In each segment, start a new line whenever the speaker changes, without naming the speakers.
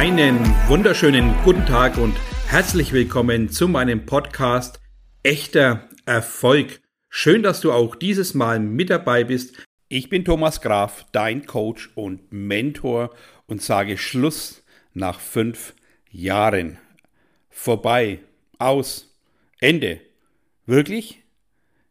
Einen wunderschönen guten Tag und herzlich willkommen zu meinem Podcast Echter Erfolg. Schön, dass du auch dieses Mal mit dabei bist. Ich bin Thomas Graf, dein Coach und Mentor und sage Schluss nach fünf Jahren. Vorbei, aus, Ende. Wirklich?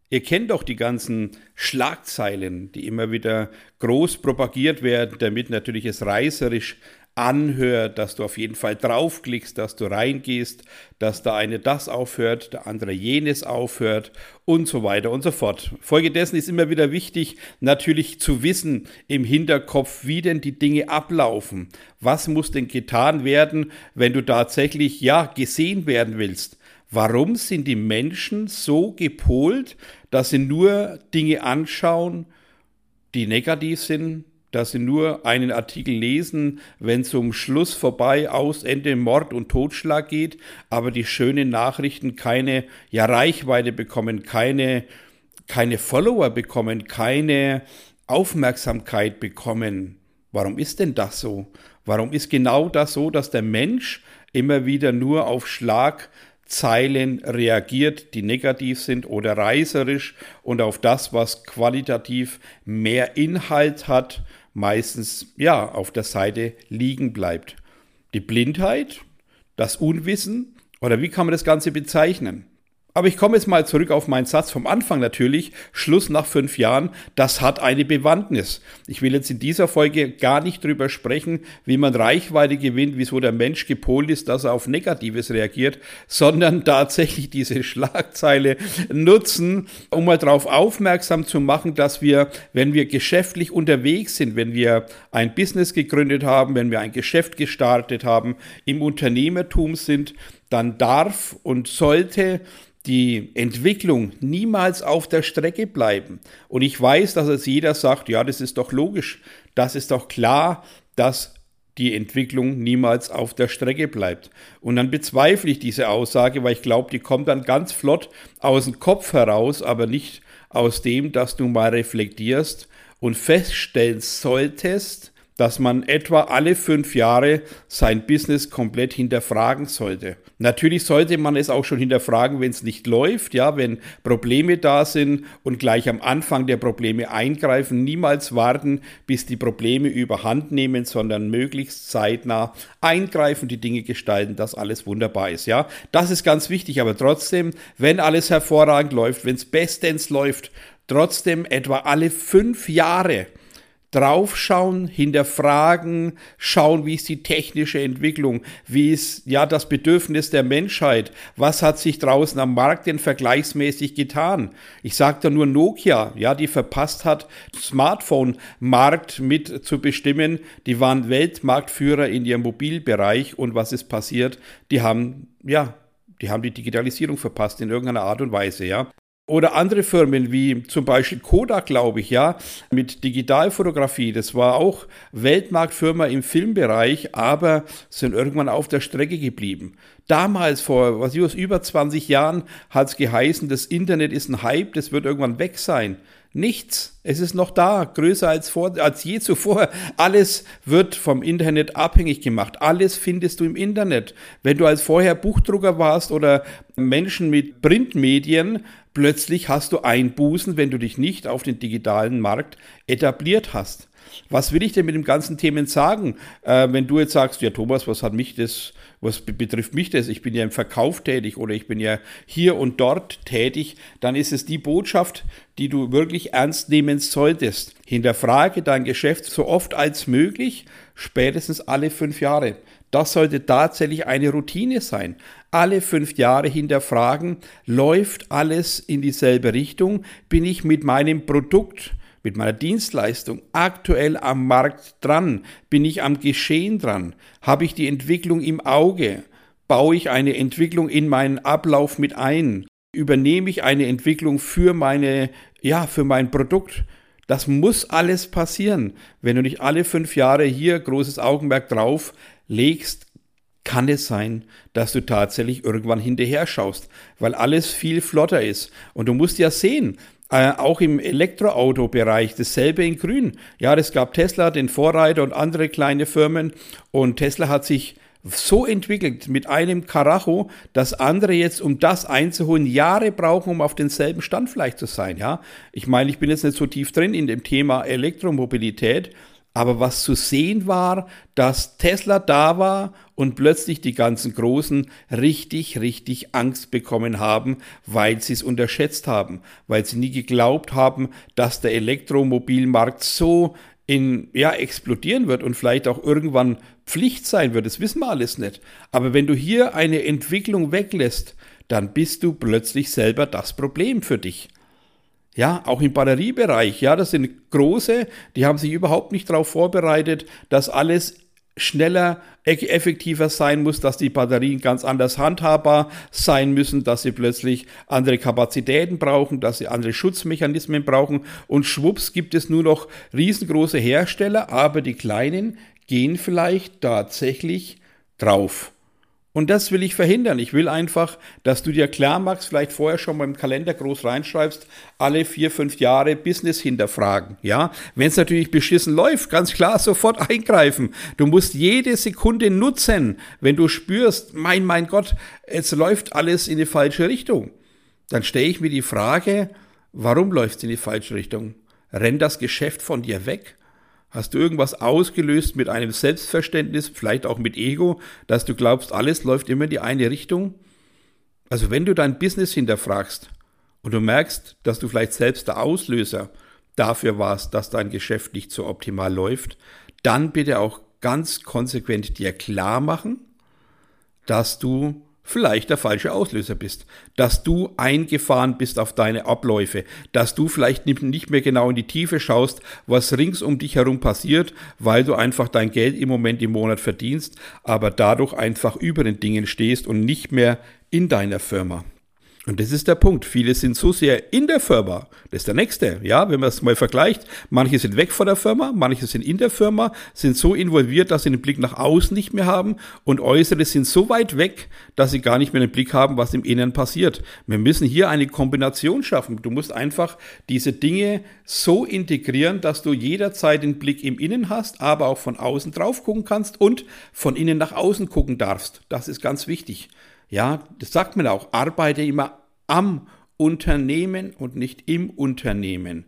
Ihr kennt doch die ganzen Schlagzeilen, die immer wieder groß propagiert werden, damit natürlich es reißerisch anhört, dass du auf jeden Fall draufklickst, dass du reingehst, dass der eine das aufhört, der andere jenes aufhört und so weiter und so fort. Folgedessen ist immer wieder wichtig, natürlich zu wissen im Hinterkopf, wie denn die Dinge ablaufen. Was muss denn getan werden, wenn du tatsächlich ja gesehen werden willst? Warum sind die Menschen so gepolt, dass sie nur Dinge anschauen, die negativ sind, dass sie nur einen Artikel lesen, wenn zum Schluss vorbei aus Ende Mord und Totschlag geht, aber die schönen Nachrichten keine ja, Reichweite bekommen, keine, keine Follower bekommen, keine Aufmerksamkeit bekommen. Warum ist denn das so? Warum ist genau das so, dass der Mensch immer wieder nur auf Schlag Zeilen reagiert, die negativ sind oder reißerisch und auf das, was qualitativ mehr Inhalt hat, meistens ja auf der Seite liegen bleibt. Die Blindheit, das Unwissen oder wie kann man das Ganze bezeichnen? Aber ich komme jetzt mal zurück auf meinen Satz vom Anfang natürlich. Schluss nach fünf Jahren, das hat eine Bewandtnis. Ich will jetzt in dieser Folge gar nicht drüber sprechen, wie man Reichweite gewinnt, wieso der Mensch gepolt ist, dass er auf Negatives reagiert, sondern tatsächlich diese Schlagzeile nutzen, um mal darauf aufmerksam zu machen, dass wir, wenn wir geschäftlich unterwegs sind, wenn wir ein Business gegründet haben, wenn wir ein Geschäft gestartet haben, im Unternehmertum sind, dann darf und sollte die Entwicklung niemals auf der Strecke bleiben. Und ich weiß, dass es jeder sagt, ja, das ist doch logisch, das ist doch klar, dass die Entwicklung niemals auf der Strecke bleibt. Und dann bezweifle ich diese Aussage, weil ich glaube, die kommt dann ganz flott aus dem Kopf heraus, aber nicht aus dem, dass du mal reflektierst und feststellen solltest, dass man etwa alle fünf Jahre sein Business komplett hinterfragen sollte. Natürlich sollte man es auch schon hinterfragen, wenn es nicht läuft, ja, wenn Probleme da sind und gleich am Anfang der Probleme eingreifen, niemals warten, bis die Probleme überhand nehmen, sondern möglichst zeitnah eingreifen, die Dinge gestalten, dass alles wunderbar ist, ja. Das ist ganz wichtig, aber trotzdem, wenn alles hervorragend läuft, wenn es bestens läuft, trotzdem etwa alle fünf Jahre draufschauen, hinterfragen, schauen, wie ist die technische Entwicklung, wie ist ja das Bedürfnis der Menschheit, was hat sich draußen am Markt denn vergleichsmäßig getan. Ich sage da nur Nokia, ja, die verpasst hat, Smartphone-Markt mit zu bestimmen. Die waren Weltmarktführer in ihrem Mobilbereich und was ist passiert? Die haben, ja, die haben die Digitalisierung verpasst in irgendeiner Art und Weise, ja. Oder andere Firmen wie zum Beispiel Kodak, glaube ich, ja, mit Digitalfotografie. Das war auch Weltmarktfirma im Filmbereich, aber sind irgendwann auf der Strecke geblieben. Damals, vor was ich, über 20 Jahren, hat es geheißen, das Internet ist ein Hype, das wird irgendwann weg sein. Nichts. Es ist noch da, größer als, vor, als je zuvor. Alles wird vom Internet abhängig gemacht. Alles findest du im Internet. Wenn du als vorher Buchdrucker warst oder Menschen mit Printmedien, plötzlich hast du Einbußen, wenn du dich nicht auf den digitalen Markt etabliert hast. Was will ich denn mit dem ganzen Themen sagen? Äh, wenn du jetzt sagst, ja Thomas, was hat mich das, was betrifft mich das? Ich bin ja im Verkauf tätig oder ich bin ja hier und dort tätig, dann ist es die Botschaft, die du wirklich ernst nehmen solltest. Hinterfrage dein Geschäft so oft als möglich, spätestens alle fünf Jahre. Das sollte tatsächlich eine Routine sein. Alle fünf Jahre hinterfragen, läuft alles in dieselbe Richtung? Bin ich mit meinem Produkt mit meiner Dienstleistung aktuell am Markt dran? Bin ich am Geschehen dran? Habe ich die Entwicklung im Auge? Baue ich eine Entwicklung in meinen Ablauf mit ein? Übernehme ich eine Entwicklung für meine, ja, für mein Produkt? Das muss alles passieren. Wenn du nicht alle fünf Jahre hier großes Augenmerk drauf legst, kann es sein, dass du tatsächlich irgendwann hinterher schaust, weil alles viel flotter ist. Und du musst ja sehen, Äh, auch im Elektroauto-Bereich dasselbe in Grün. Ja, es gab Tesla, den Vorreiter und andere kleine Firmen und Tesla hat sich so entwickelt mit einem Karacho, dass andere jetzt, um das einzuholen, Jahre brauchen, um auf denselben Stand vielleicht zu sein. Ja, ich meine, ich bin jetzt nicht so tief drin in dem Thema Elektromobilität, aber was zu sehen war, dass Tesla da war und plötzlich die ganzen Großen richtig, richtig Angst bekommen haben, weil sie es unterschätzt haben, weil sie nie geglaubt haben, dass der Elektromobilmarkt so in, ja, explodieren wird und vielleicht auch irgendwann Pflicht sein wird. Das wissen wir alles nicht. Aber wenn du hier eine Entwicklung weglässt, dann bist du plötzlich selber das Problem für dich. Ja, auch im Batteriebereich, ja, das sind große, die haben sich überhaupt nicht darauf vorbereitet, dass alles schneller, effektiver sein muss, dass die Batterien ganz anders handhabbar sein müssen, dass sie plötzlich andere Kapazitäten brauchen, dass sie andere Schutzmechanismen brauchen und schwupps gibt es nur noch riesengroße Hersteller, aber die kleinen gehen vielleicht tatsächlich drauf. Und das will ich verhindern. Ich will einfach, dass du dir klar machst, vielleicht vorher schon mal im Kalender groß reinschreibst, alle vier, fünf Jahre Business hinterfragen. Ja, wenn es natürlich beschissen läuft, ganz klar sofort eingreifen. Du musst jede Sekunde nutzen, wenn du spürst, mein, mein Gott, es läuft alles in die falsche Richtung. Dann stelle ich mir die Frage, warum läuft es in die falsche Richtung? Rennt das Geschäft von dir weg? Hast du irgendwas ausgelöst mit einem Selbstverständnis, vielleicht auch mit Ego, dass du glaubst, alles läuft immer in die eine Richtung? Also wenn du dein Business hinterfragst und du merkst, dass du vielleicht selbst der Auslöser dafür warst, dass dein Geschäft nicht so optimal läuft, dann bitte auch ganz konsequent dir klar machen, dass du vielleicht der falsche Auslöser bist, dass du eingefahren bist auf deine Abläufe, dass du vielleicht nicht mehr genau in die Tiefe schaust, was rings um dich herum passiert, weil du einfach dein Geld im Moment im Monat verdienst, aber dadurch einfach über den Dingen stehst und nicht mehr in deiner Firma. Und das ist der Punkt. Viele sind so sehr in der Firma. Das ist der nächste. Ja, wenn man es mal vergleicht. Manche sind weg von der Firma, manche sind in der Firma, sind so involviert, dass sie den Blick nach außen nicht mehr haben und äußere sind so weit weg, dass sie gar nicht mehr den Blick haben, was im Inneren passiert. Wir müssen hier eine Kombination schaffen. Du musst einfach diese Dinge so integrieren, dass du jederzeit den Blick im Innen hast, aber auch von außen drauf gucken kannst und von innen nach außen gucken darfst. Das ist ganz wichtig. Ja, das sagt man auch. Arbeite immer am Unternehmen und nicht im Unternehmen.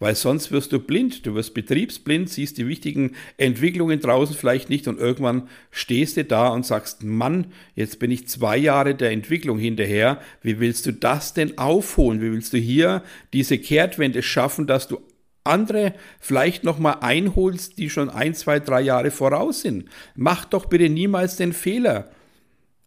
Weil sonst wirst du blind, du wirst betriebsblind, siehst die wichtigen Entwicklungen draußen vielleicht nicht und irgendwann stehst du da und sagst, Mann, jetzt bin ich zwei Jahre der Entwicklung hinterher, wie willst du das denn aufholen? Wie willst du hier diese Kehrtwende schaffen, dass du andere vielleicht nochmal einholst, die schon ein, zwei, drei Jahre voraus sind? Mach doch bitte niemals den Fehler.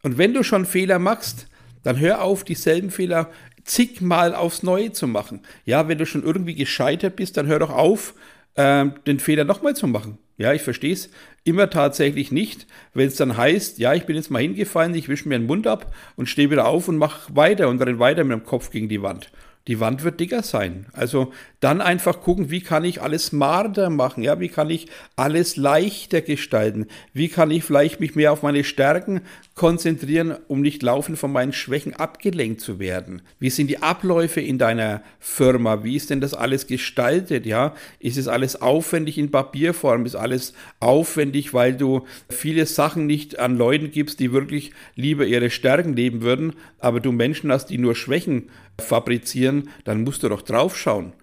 Und wenn du schon Fehler machst, dann hör auf, dieselben Fehler zigmal aufs Neue zu machen. Ja, wenn du schon irgendwie gescheitert bist, dann hör doch auf, äh, den Fehler nochmal zu machen. Ja, ich verstehe es immer tatsächlich nicht, wenn es dann heißt, ja, ich bin jetzt mal hingefallen, ich wische mir den Mund ab und stehe wieder auf und mache weiter und renn weiter mit dem Kopf gegen die Wand. Die Wand wird dicker sein. Also dann einfach gucken, wie kann ich alles smarter machen? Ja, wie kann ich alles leichter gestalten? Wie kann ich vielleicht mich mehr auf meine Stärken konzentrieren, um nicht laufend von meinen Schwächen abgelenkt zu werden? Wie sind die Abläufe in deiner Firma? Wie ist denn das alles gestaltet? Ja, ist es alles aufwendig in Papierform? Ist alles aufwendig, weil du viele Sachen nicht an Leuten gibst, die wirklich lieber ihre Stärken leben würden, aber du Menschen hast, die nur Schwächen fabrizieren, dann musst du doch drauf schauen.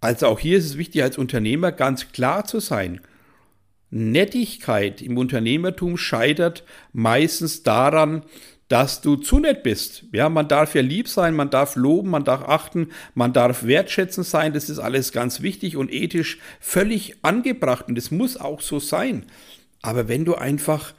Also auch hier ist es wichtig, als Unternehmer ganz klar zu sein. Nettigkeit im Unternehmertum scheitert meistens daran, dass du zu nett bist. Ja, man darf ja lieb sein, man darf loben, man darf achten, man darf wertschätzend sein. Das ist alles ganz wichtig und ethisch völlig angebracht und es muss auch so sein. Aber wenn du einfach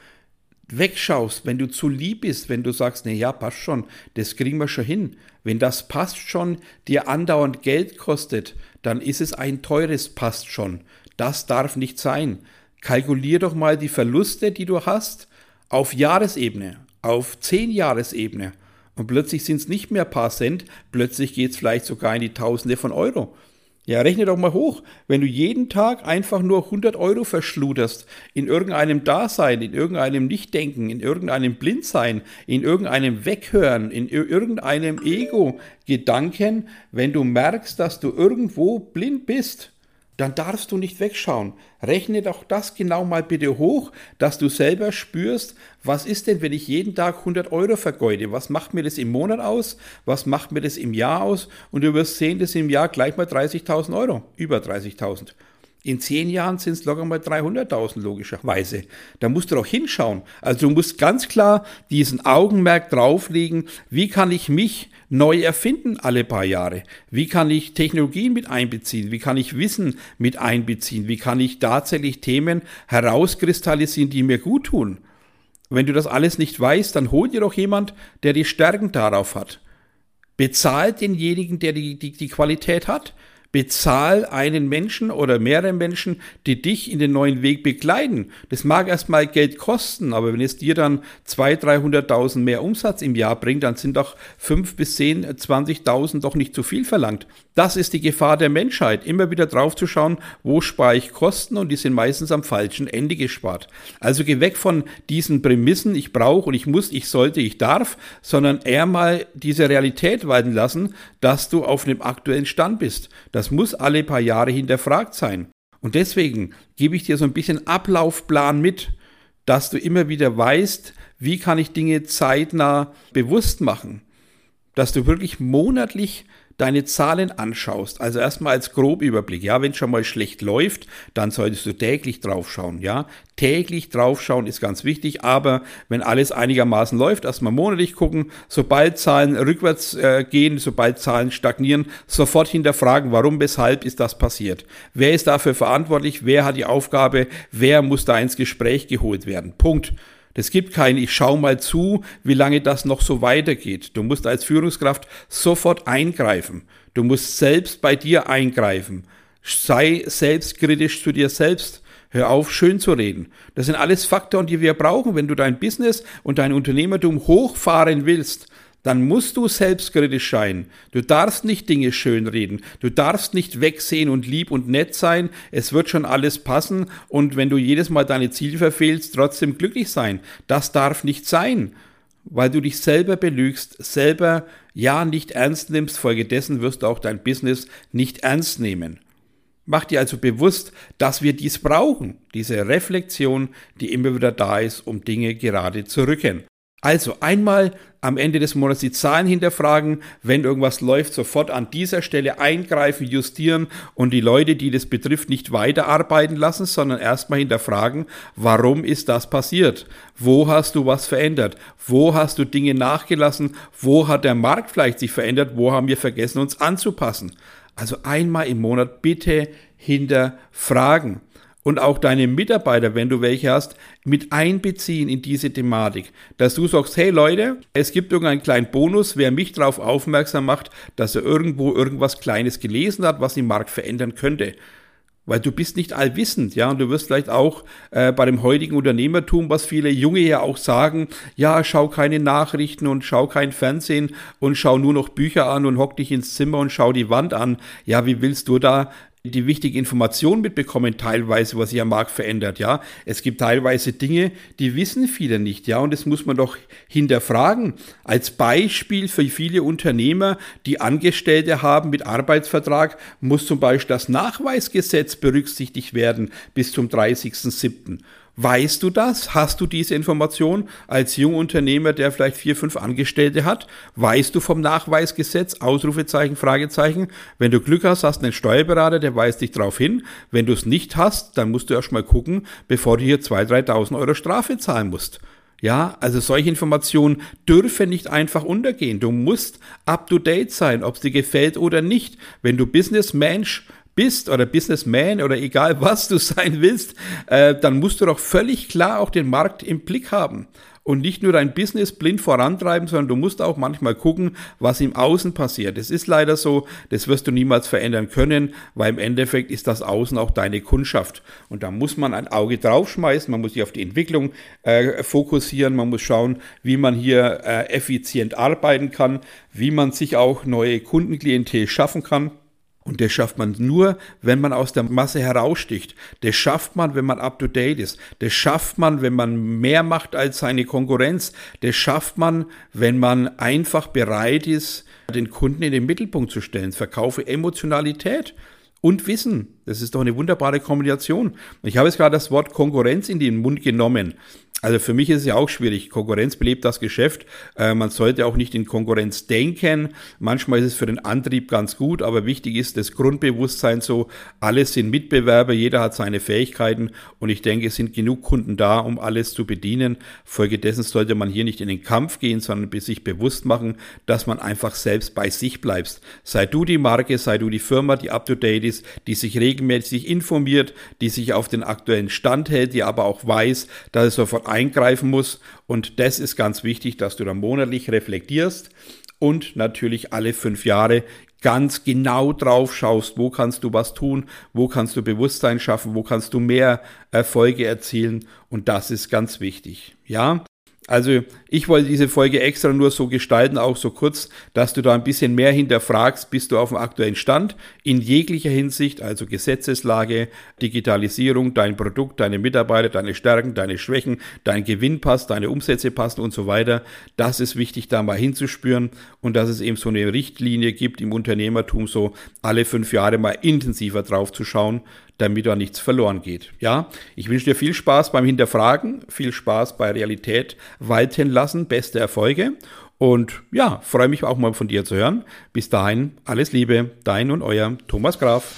wegschaust, wenn du zu lieb bist, wenn du sagst, na ja, passt schon, das kriegen wir schon hin. Wenn das passt schon, dir andauernd Geld kostet, dann ist es ein teures passt schon. Das darf nicht sein. Kalkulier doch mal die Verluste, die du hast, auf Jahresebene, auf zehn Jahresebene. Und plötzlich sind es nicht mehr ein paar Cent, plötzlich geht es vielleicht sogar in die Tausende von Euro. Ja, rechne doch mal hoch. Wenn du jeden Tag einfach nur 100 Euro verschluderst, in irgendeinem Dasein, in irgendeinem Nichtdenken, in irgendeinem Blindsein, in irgendeinem Weghören, in irgendeinem Ego-Gedanken, wenn du merkst, dass du irgendwo blind bist, dann darfst du nicht wegschauen. Rechne doch das genau mal bitte hoch, dass du selber spürst, was ist denn, wenn ich jeden Tag 100 Euro vergeude? Was macht mir das im Monat aus? Was macht mir das im Jahr aus? Und du wirst sehen, das im Jahr gleich mal 30.000 Euro, über 30.000. In zehn Jahren sind es locker mal 300.000 logischerweise. Da musst du doch hinschauen. Also du musst ganz klar diesen Augenmerk drauflegen, wie kann ich mich neu erfinden alle paar Jahre? Wie kann ich Technologien mit einbeziehen? Wie kann ich Wissen mit einbeziehen? Wie kann ich tatsächlich Themen herauskristallisieren, die mir gut tun? Wenn du das alles nicht weißt, dann hol dir doch jemand, der die Stärken darauf hat. Bezahlt denjenigen, der die, die, die Qualität hat bezahl einen Menschen oder mehrere Menschen, die dich in den neuen Weg begleiten. Das mag erstmal Geld kosten, aber wenn es dir dann 200.000, 300.000 mehr Umsatz im Jahr bringt, dann sind doch 5 bis 10, 20.000 doch nicht zu viel verlangt. Das ist die Gefahr der Menschheit, immer wieder drauf zu schauen, wo spare ich Kosten und die sind meistens am falschen Ende gespart. Also geh weg von diesen Prämissen, ich brauche und ich muss, ich sollte, ich darf, sondern eher mal diese Realität walten lassen, dass du auf einem aktuellen Stand bist. Das muss alle paar Jahre hinterfragt sein. Und deswegen gebe ich dir so ein bisschen Ablaufplan mit, dass du immer wieder weißt, wie kann ich Dinge zeitnah bewusst machen, dass du wirklich monatlich deine Zahlen anschaust, also erstmal als Grobüberblick, ja, wenn schon mal schlecht läuft, dann solltest du täglich draufschauen, ja. Täglich draufschauen ist ganz wichtig, aber wenn alles einigermaßen läuft, erstmal monatlich gucken, sobald Zahlen rückwärts äh, gehen, sobald Zahlen stagnieren, sofort hinterfragen, warum, weshalb ist das passiert? Wer ist dafür verantwortlich? Wer hat die Aufgabe? Wer muss da ins Gespräch geholt werden? Punkt. Es gibt kein, ich schau mal zu, wie lange das noch so weitergeht. Du musst als Führungskraft sofort eingreifen. Du musst selbst bei dir eingreifen. Sei selbstkritisch zu dir selbst. Hör auf, schön zu reden. Das sind alles Faktoren, die wir brauchen, wenn du dein Business und dein Unternehmertum hochfahren willst dann musst du selbstkritisch sein. Du darfst nicht Dinge schönreden. Du darfst nicht wegsehen und lieb und nett sein. Es wird schon alles passen. Und wenn du jedes Mal deine Ziele verfehlst, trotzdem glücklich sein. Das darf nicht sein. Weil du dich selber belügst, selber ja nicht ernst nimmst. Folgedessen wirst du auch dein Business nicht ernst nehmen. Mach dir also bewusst, dass wir dies brauchen, diese Reflexion, die immer wieder da ist, um Dinge gerade zu rücken. Also einmal am Ende des Monats die Zahlen hinterfragen, wenn irgendwas läuft, sofort an dieser Stelle eingreifen, justieren und die Leute, die das betrifft, nicht weiterarbeiten lassen, sondern erstmal hinterfragen, warum ist das passiert? Wo hast du was verändert? Wo hast du Dinge nachgelassen? Wo hat der Markt vielleicht sich verändert? Wo haben wir vergessen, uns anzupassen? Also einmal im Monat bitte hinterfragen und auch deine Mitarbeiter, wenn du welche hast, mit einbeziehen in diese Thematik. Dass du sagst, hey Leute, es gibt irgendeinen kleinen Bonus, wer mich darauf aufmerksam macht, dass er irgendwo irgendwas Kleines gelesen hat, was im Markt verändern könnte. Weil du bist nicht allwissend, ja, und du wirst vielleicht auch äh, bei dem heutigen Unternehmertum, was viele Junge ja auch sagen, ja, schau keine Nachrichten und schau kein Fernsehen und schau nur noch Bücher an und hock dich ins Zimmer und schau die Wand an. Ja, wie willst du da die wichtige Information mitbekommen, teilweise, was sich am Markt verändert, ja. Es gibt teilweise Dinge, die wissen viele nicht, ja, und das muss man doch hinterfragen. Als Beispiel für viele Unternehmer, die Angestellte haben mit Arbeitsvertrag, muss zum Beispiel das Nachweisgesetz berücksichtigt werden bis zum 30.07. Weißt du das? Hast du diese Information als Jungunternehmer, der vielleicht vier, fünf Angestellte hat? Weißt du vom Nachweisgesetz? Ausrufezeichen, Fragezeichen. Wenn du Glück hast, hast du einen Steuerberater, der weist dich darauf hin. Wenn du es nicht hast, dann musst du erst mal gucken, bevor du hier 2.000, 3.000 Euro Strafe zahlen musst. Ja, also solche Informationen dürfen nicht einfach untergehen. Du musst up to date sein, ob es dir gefällt oder nicht. Wenn du Businessmensch bist oder Businessman oder egal was du sein willst, äh, dann musst du doch völlig klar auch den Markt im Blick haben und nicht nur dein Business blind vorantreiben, sondern du musst auch manchmal gucken, was im Außen passiert. Es ist leider so, das wirst du niemals verändern können, weil im Endeffekt ist das Außen auch deine Kundschaft. Und da muss man ein Auge draufschmeißen, man muss sich auf die Entwicklung äh, fokussieren, man muss schauen, wie man hier äh, effizient arbeiten kann, wie man sich auch neue Kundenklientel schaffen kann. Und das schafft man nur, wenn man aus der Masse heraussticht. Das schafft man, wenn man up-to-date ist. Das schafft man, wenn man mehr macht als seine Konkurrenz. Das schafft man, wenn man einfach bereit ist, den Kunden in den Mittelpunkt zu stellen. Verkaufe Emotionalität und Wissen. Das ist doch eine wunderbare Kombination. Ich habe jetzt gerade das Wort Konkurrenz in den Mund genommen. Also für mich ist es ja auch schwierig. Konkurrenz belebt das Geschäft. Äh, man sollte auch nicht in Konkurrenz denken. Manchmal ist es für den Antrieb ganz gut, aber wichtig ist das Grundbewusstsein so, alles sind Mitbewerber, jeder hat seine Fähigkeiten und ich denke, es sind genug Kunden da, um alles zu bedienen. Folgedessen sollte man hier nicht in den Kampf gehen, sondern sich bewusst machen, dass man einfach selbst bei sich bleibst. Sei du die Marke, sei du die Firma, die up to date ist, die sich regelmäßig informiert, die sich auf den aktuellen Stand hält, die aber auch weiß, dass es sofort eingreifen muss. Und das ist ganz wichtig, dass du da monatlich reflektierst und natürlich alle fünf Jahre ganz genau drauf schaust, wo kannst du was tun, wo kannst du Bewusstsein schaffen, wo kannst du mehr Erfolge erzielen und das ist ganz wichtig. Ja, also ich wollte diese Folge extra nur so gestalten, auch so kurz, dass du da ein bisschen mehr hinterfragst, bist du auf dem aktuellen Stand in jeglicher Hinsicht, also Gesetzeslage, Digitalisierung, dein Produkt, deine Mitarbeiter, deine Stärken, deine Schwächen, dein Gewinn passt, deine Umsätze passen und so weiter. Das ist wichtig, da mal hinzuspüren und dass es eben so eine Richtlinie gibt im Unternehmertum, so alle fünf Jahre mal intensiver drauf zu schauen, damit da nichts verloren geht. Ja, ich wünsche dir viel Spaß beim Hinterfragen, viel Spaß bei Realität walten lassen, beste Erfolge und ja, freue mich auch mal von dir zu hören. Bis dahin, alles Liebe, dein und euer Thomas Graf.